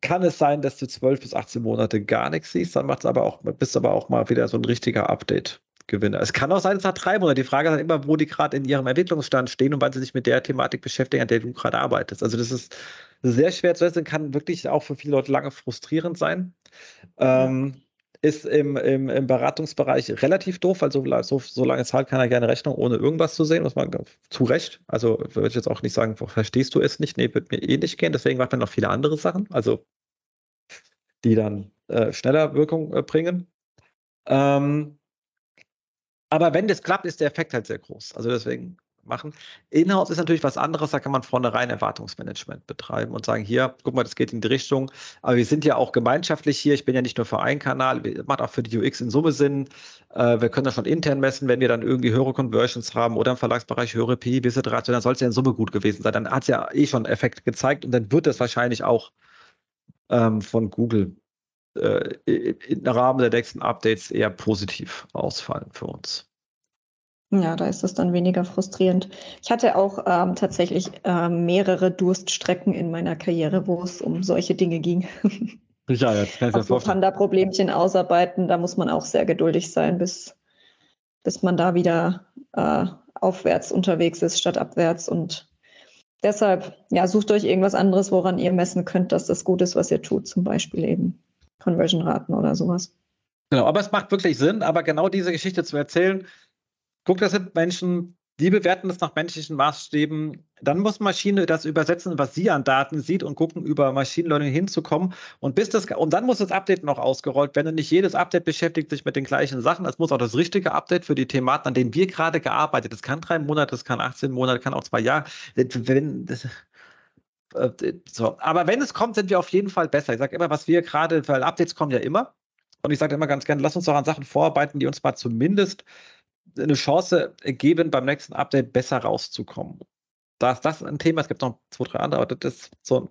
kann es sein, dass du 12 bis 18 Monate gar nichts siehst, dann macht es aber auch, bist aber auch mal wieder so ein richtiger Update. Gewinner. Es kann auch sein, es hat drei Monate. Die Frage ist halt immer, wo die gerade in ihrem Entwicklungsstand stehen und wann sie sich mit der Thematik beschäftigen, an der du gerade arbeitest. Also das ist sehr schwer zu wissen, kann wirklich auch für viele Leute lange frustrierend sein. Ähm, ist im, im, im, Beratungsbereich relativ doof, weil so, so, so lange zahlt keiner gerne Rechnung, ohne irgendwas zu sehen, muss man zu Recht. Also würde ich jetzt auch nicht sagen, verstehst du es nicht? Nee, wird mir eh nicht gehen. Deswegen macht man noch viele andere Sachen, also die dann äh, schneller Wirkung äh, bringen. Ähm, aber wenn das klappt, ist der Effekt halt sehr groß. Also deswegen machen. Inhouse ist natürlich was anderes, da kann man vornherein Erwartungsmanagement betreiben und sagen, hier, guck mal, das geht in die Richtung, aber wir sind ja auch gemeinschaftlich hier, ich bin ja nicht nur für einen Kanal, macht auch für die UX in Summe Sinn, äh, wir können das schon intern messen, wenn wir dann irgendwie höhere Conversions haben oder im Verlagsbereich höhere P-Visit-Ratio, dann soll es ja in Summe gut gewesen sein, dann hat es ja eh schon Effekt gezeigt und dann wird es wahrscheinlich auch ähm, von Google äh, im Rahmen der nächsten Updates eher positiv ausfallen für uns. Ja, da ist es dann weniger frustrierend. Ich hatte auch ähm, tatsächlich ähm, mehrere Durststrecken in meiner Karriere, wo es um solche Dinge ging. Ja, jetzt kann ich mir so Panda-Problemchen ausarbeiten, da muss man auch sehr geduldig sein, bis, bis man da wieder äh, aufwärts unterwegs ist statt abwärts. Und deshalb, ja, sucht euch irgendwas anderes, woran ihr messen könnt, dass das gut ist, was ihr tut. Zum Beispiel eben Conversion-Raten oder sowas. Genau, aber es macht wirklich Sinn, aber genau diese Geschichte zu erzählen, guck, das sind Menschen, die bewerten das nach menschlichen Maßstäben. Dann muss Maschine das übersetzen, was sie an Daten sieht und gucken, über Machine Learning hinzukommen. Und bis das, und dann muss das Update noch ausgerollt werden. Und nicht jedes Update beschäftigt sich mit den gleichen Sachen. Es muss auch das richtige Update für die Thematen, an denen wir gerade gearbeitet. Das kann drei Monate, das kann 18 Monate, kann auch zwei Jahre. Wenn, das, äh, so. Aber wenn es kommt, sind wir auf jeden Fall besser. Ich sage immer, was wir gerade, weil Updates kommen ja immer. Und ich sage immer ganz gerne, lass uns doch an Sachen vorarbeiten, die uns mal zumindest eine Chance geben, beim nächsten Update besser rauszukommen. Da ist das ein Thema, es gibt noch zwei, drei andere, aber das ist so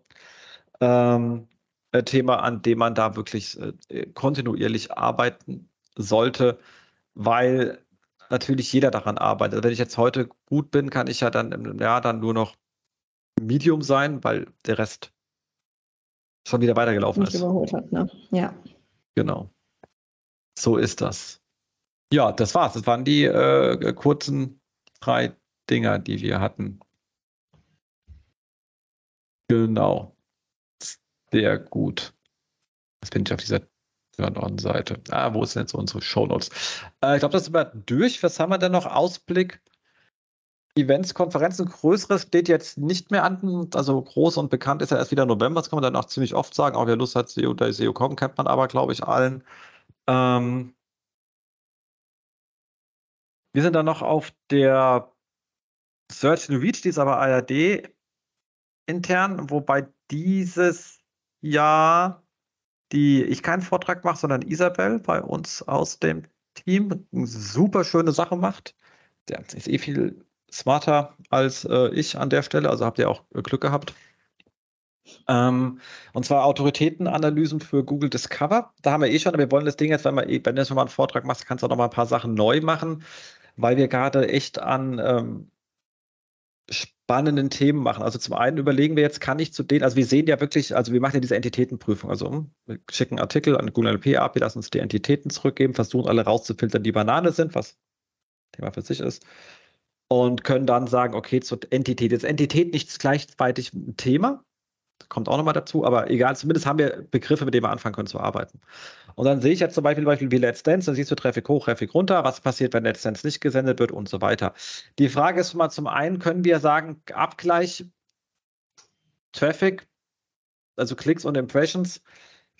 ein ähm, Thema, an dem man da wirklich äh, kontinuierlich arbeiten sollte, weil natürlich jeder daran arbeitet. Wenn ich jetzt heute gut bin, kann ich ja dann im Jahr dann nur noch Medium sein, weil der Rest schon wieder weitergelaufen Nicht ist. überholt hat, ne? Ja. Genau. So ist das. Ja, das war's. Das waren die äh, kurzen drei Dinger, die wir hatten. Genau. Sehr gut. Jetzt bin ich auf dieser Turn-On-Seite. Ah, wo sind jetzt unsere Shownotes? Äh, ich glaube, das ist immer durch. Was haben wir denn noch? Ausblick. Events, Konferenzen, größeres steht jetzt nicht mehr an. Also groß und bekannt ist ja erst wieder November. Das kann man dann auch ziemlich oft sagen. Auch wer Lust hat, SEO oder SEO kommen, kennt man aber, glaube ich, allen. Ähm, wir sind dann noch auf der Search and Reach, die ist aber ARD intern, wobei dieses Jahr die ich keinen Vortrag mache, sondern Isabel bei uns aus dem Team eine super schöne Sache macht. Der ist eh viel smarter als äh, ich an der Stelle, also habt ihr auch Glück gehabt. Ähm, und zwar Autoritätenanalysen für Google Discover. Da haben wir eh schon, aber wir wollen das Ding jetzt, wenn, wir, wenn du jetzt mal einen Vortrag machst, kannst du auch noch mal ein paar Sachen neu machen weil wir gerade echt an ähm, spannenden Themen machen. Also zum einen überlegen wir jetzt, kann ich zu denen, also wir sehen ja wirklich, also wir machen ja diese Entitätenprüfung. Also hm, wir schicken Artikel an Google NLP API, lassen uns die Entitäten zurückgeben, versuchen alle rauszufiltern, die Banane sind, was Thema für sich ist. Und können dann sagen, okay, zur Entität. Jetzt Entität nicht gleichzeitig ein Thema, kommt auch nochmal dazu, aber egal, zumindest haben wir Begriffe, mit denen wir anfangen können zu arbeiten. Und dann sehe ich jetzt zum Beispiel, zum Beispiel wie Let's Dance, dann siehst du Traffic hoch, Traffic runter, was passiert, wenn Let's Dance nicht gesendet wird und so weiter. Die Frage ist mal zum einen, können wir sagen, Abgleich Traffic, also Klicks und Impressions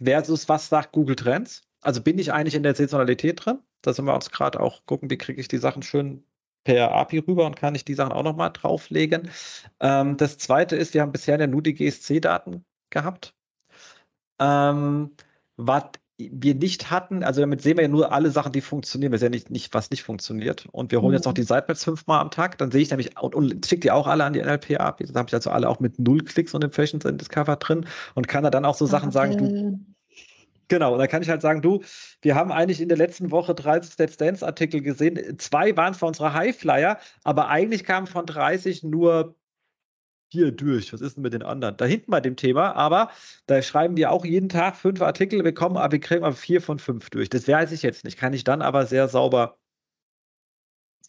versus was sagt Google Trends? Also bin ich eigentlich in der Saisonalität drin? Da sind wir uns gerade auch gucken, wie kriege ich die Sachen schön per API rüber und kann ich die Sachen auch nochmal drauflegen. Ähm, das zweite ist, wir haben bisher ja nur die GSC-Daten gehabt. Ähm, was wir nicht hatten, also damit sehen wir ja nur alle Sachen, die funktionieren. Wir sehen ja nicht, nicht was nicht funktioniert. Und wir holen mhm. jetzt noch die Sitemaps fünfmal am Tag. Dann sehe ich nämlich und, und schicke die auch alle an die NLP-API. Da habe ich also alle auch mit null Klicks und Impressions in Discover drin und kann da dann auch so Sachen okay. sagen, du, Genau, und da kann ich halt sagen, du, wir haben eigentlich in der letzten Woche 30 Let's Dance-Artikel gesehen. Zwei waren von unserer Highflyer, aber eigentlich kamen von 30 nur vier durch. Was ist denn mit den anderen? Da hinten bei dem Thema, aber da schreiben wir auch jeden Tag fünf Artikel, wir kommen, aber wir kriegen aber vier von fünf durch. Das weiß ich jetzt nicht. Kann ich dann aber sehr sauber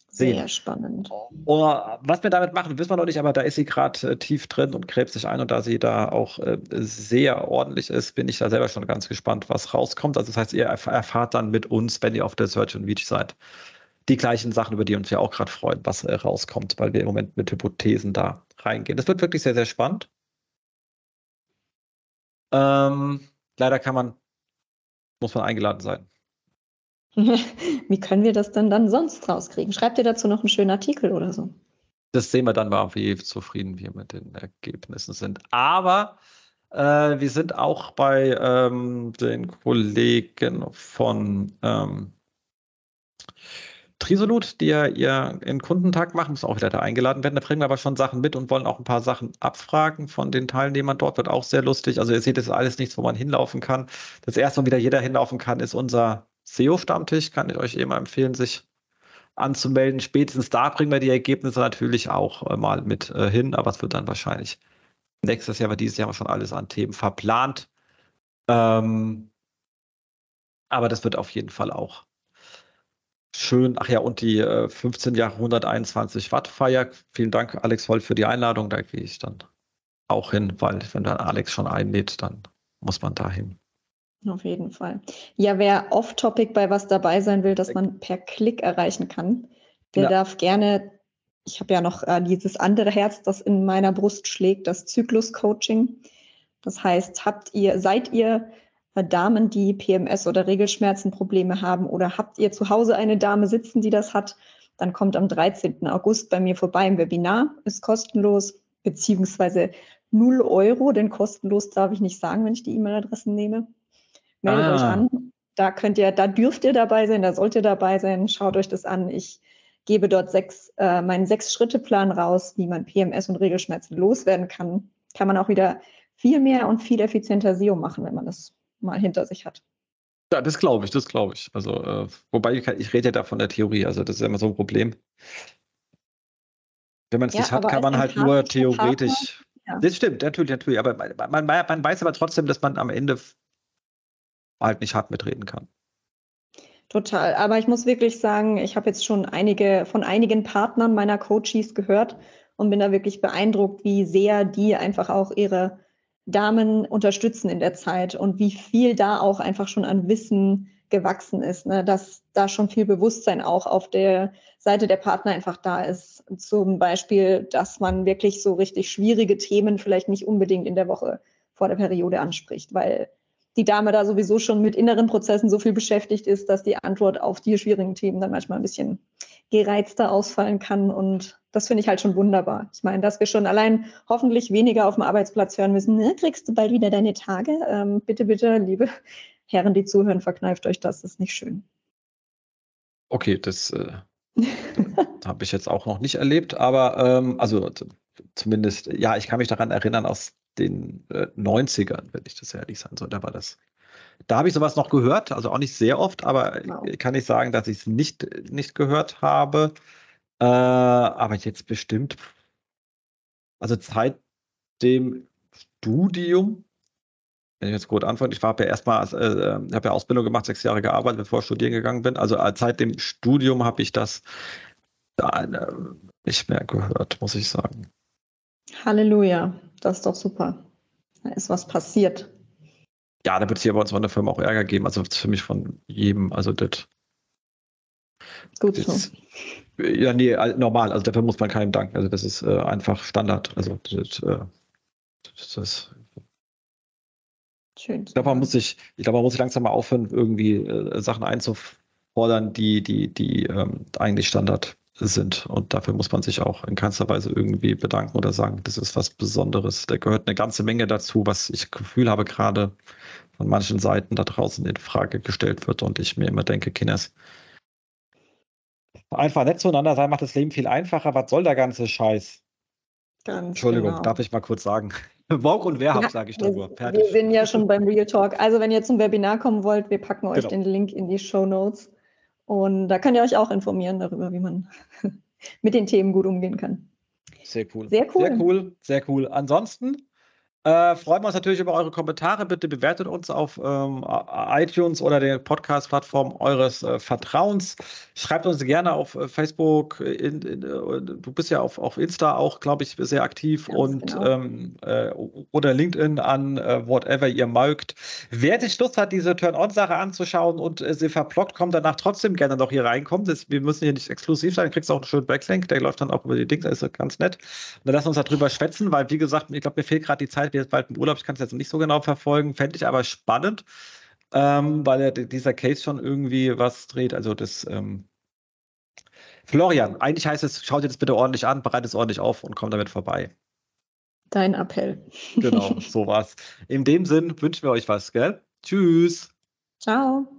sehen. Sehr spannend. Oder was wir damit machen, wissen wir noch nicht, aber da ist sie gerade äh, tief drin und gräbt sich ein und da sie da auch äh, sehr ordentlich ist, bin ich da selber schon ganz gespannt, was rauskommt. Also das heißt, ihr erf erfahrt dann mit uns, wenn ihr auf der Search and Reach seid, die gleichen Sachen, über die uns ja auch gerade freuen, was äh, rauskommt, weil wir im Moment mit Hypothesen da reingehen. Das wird wirklich sehr, sehr spannend. Ähm, leider kann man muss man eingeladen sein. Wie können wir das denn dann sonst rauskriegen? Schreibt ihr dazu noch einen schönen Artikel oder so? Das sehen wir dann mal, wie zufrieden wir mit den Ergebnissen sind. Aber äh, wir sind auch bei ähm, den Kollegen von ähm, Trisolut, die ja ihren Kundentag machen, muss auch wieder da eingeladen werden. Da bringen wir aber schon Sachen mit und wollen auch ein paar Sachen abfragen von den Teilnehmern. Dort wird auch sehr lustig. Also ihr seht, das ist alles nichts, wo man hinlaufen kann. Das erste, wo wieder jeder hinlaufen kann, ist unser SEO-Stammtisch. Kann ich euch immer empfehlen, sich anzumelden. Spätestens da bringen wir die Ergebnisse natürlich auch äh, mal mit äh, hin, aber es wird dann wahrscheinlich nächstes Jahr, weil dieses Jahr haben wir schon alles an Themen verplant. Ähm, aber das wird auf jeden Fall auch schön. Ach ja, und die äh, 15 Jahre 121 Watt Feier. Vielen Dank, Alex Holl, für die Einladung. Da gehe ich dann auch hin, weil wenn dann Alex schon einlädt, dann muss man da hin. Auf jeden Fall. Ja, wer off-topic bei was dabei sein will, dass man per Klick erreichen kann, der ja. darf gerne, ich habe ja noch äh, dieses andere Herz, das in meiner Brust schlägt, das Zyklus-Coaching. Das heißt, habt ihr, seid ihr äh, Damen, die PMS oder Regelschmerzenprobleme haben oder habt ihr zu Hause eine Dame sitzen, die das hat, dann kommt am 13. August bei mir vorbei im Webinar, ist kostenlos, beziehungsweise 0 Euro, denn kostenlos darf ich nicht sagen, wenn ich die E-Mail-Adressen nehme meldet ah. euch an. Da könnt ihr, da dürft ihr dabei sein, da sollt ihr dabei sein. Schaut euch das an. Ich gebe dort sechs, äh, meinen Sechs-Schritte-Plan raus, wie man PMS und Regelschmerzen loswerden kann. Kann man auch wieder viel mehr und viel effizienter SEO machen, wenn man das mal hinter sich hat. Ja, das glaube ich, das glaube ich. Also, äh, wobei ich, ich, rede ja da von der Theorie, also das ist ja immer so ein Problem. Wenn man es ja, nicht hat, kann man halt nur theoretisch. Partner, ja. Das stimmt, natürlich, natürlich. Aber man, man, man, weiß aber trotzdem, dass man am Ende halt nicht hart mitreden kann. Total. Aber ich muss wirklich sagen, ich habe jetzt schon einige von einigen Partnern meiner Coaches gehört und bin da wirklich beeindruckt, wie sehr die einfach auch ihre Damen unterstützen in der Zeit und wie viel da auch einfach schon an Wissen gewachsen ist, ne? dass da schon viel Bewusstsein auch auf der Seite der Partner einfach da ist. Zum Beispiel, dass man wirklich so richtig schwierige Themen vielleicht nicht unbedingt in der Woche vor der Periode anspricht, weil die Dame da sowieso schon mit inneren Prozessen so viel beschäftigt ist, dass die Antwort auf die schwierigen Themen dann manchmal ein bisschen gereizter ausfallen kann. Und das finde ich halt schon wunderbar. Ich meine, dass wir schon allein hoffentlich weniger auf dem Arbeitsplatz hören müssen, ne, kriegst du bald wieder deine Tage. Ähm, bitte, bitte, liebe Herren, die zuhören, verkneift euch das, das ist nicht schön. Okay, das äh, habe ich jetzt auch noch nicht erlebt, aber ähm, also zumindest, ja, ich kann mich daran erinnern, aus den äh, 90ern, wenn ich das ehrlich sein soll. Da war das. Da habe ich sowas noch gehört, also auch nicht sehr oft, aber wow. kann ich sagen, dass ich es nicht, nicht gehört habe. Äh, aber jetzt bestimmt, also seit dem Studium, wenn ich jetzt gut anfange, ich habe ja erstmal, äh, habe ja Ausbildung gemacht, sechs Jahre gearbeitet, bevor ich studieren gegangen bin. Also äh, seit dem Studium habe ich das da, äh, nicht mehr gehört, muss ich sagen. Halleluja, das ist doch super. Da ist was passiert. Ja, da wird es hier bei uns von der Firma auch Ärger geben. Also für mich von jedem. Also das. Gut so. Ja, nee, normal. Also dafür muss man keinem danken. Also das ist äh, einfach Standard. Also das, äh, das ist. Schön. Ich glaube, man muss sich, ich glaube, man muss sich langsam mal aufhören, irgendwie äh, Sachen einzufordern, die, die, die ähm, eigentlich Standard sind. Und dafür muss man sich auch in keinster Weise irgendwie bedanken oder sagen, das ist was Besonderes. Da gehört eine ganze Menge dazu, was ich Gefühl habe, gerade von manchen Seiten da draußen in Frage gestellt wird. Und ich mir immer denke, Kinders, einfach nett zueinander sein macht das Leben viel einfacher. Was soll der ganze Scheiß? Ganz Entschuldigung, genau. darf ich mal kurz sagen. Woke und Wehrhaft, ja, sage ich da nur. Wir sind ja schon beim Real Talk. Also, wenn ihr zum Webinar kommen wollt, wir packen euch genau. den Link in die Show Notes. Und da könnt ihr euch auch informieren darüber, wie man mit den Themen gut umgehen kann. Sehr cool. Sehr cool. Sehr cool. Sehr cool. Ansonsten äh, freuen wir uns natürlich über eure Kommentare. Bitte bewertet uns auf ähm, iTunes oder der Podcast-Plattform eures äh, Vertrauens. Schreibt uns gerne auf äh, Facebook. In, in, äh, du bist ja auf, auf Insta auch, glaube ich, sehr aktiv Ganz und genau. ähm, äh, oder LinkedIn an, äh, whatever ihr mögt. Wer die Lust hat, diese Turn-On-Sache anzuschauen und sie verblockt, kommt danach trotzdem gerne noch hier reinkommen. Das, wir müssen hier nicht exklusiv sein. Du kriegst auch einen schönen Backlink. Der läuft dann auch über die Dings. Das ist ganz nett. Und dann lass uns darüber schwätzen, weil, wie gesagt, ich glaube, mir fehlt gerade die Zeit. Wir jetzt bald im Urlaub, ich kann es jetzt nicht so genau verfolgen, fände ich aber spannend. ähm, weil er, dieser Case schon irgendwie was dreht. Also das ähm, Florian, eigentlich heißt es, schau dir das bitte ordentlich an, bereite es ordentlich auf und komm damit vorbei. Dein Appell. Genau, so war's. In dem Sinn wünschen wir euch was, gell? Tschüss. Ciao.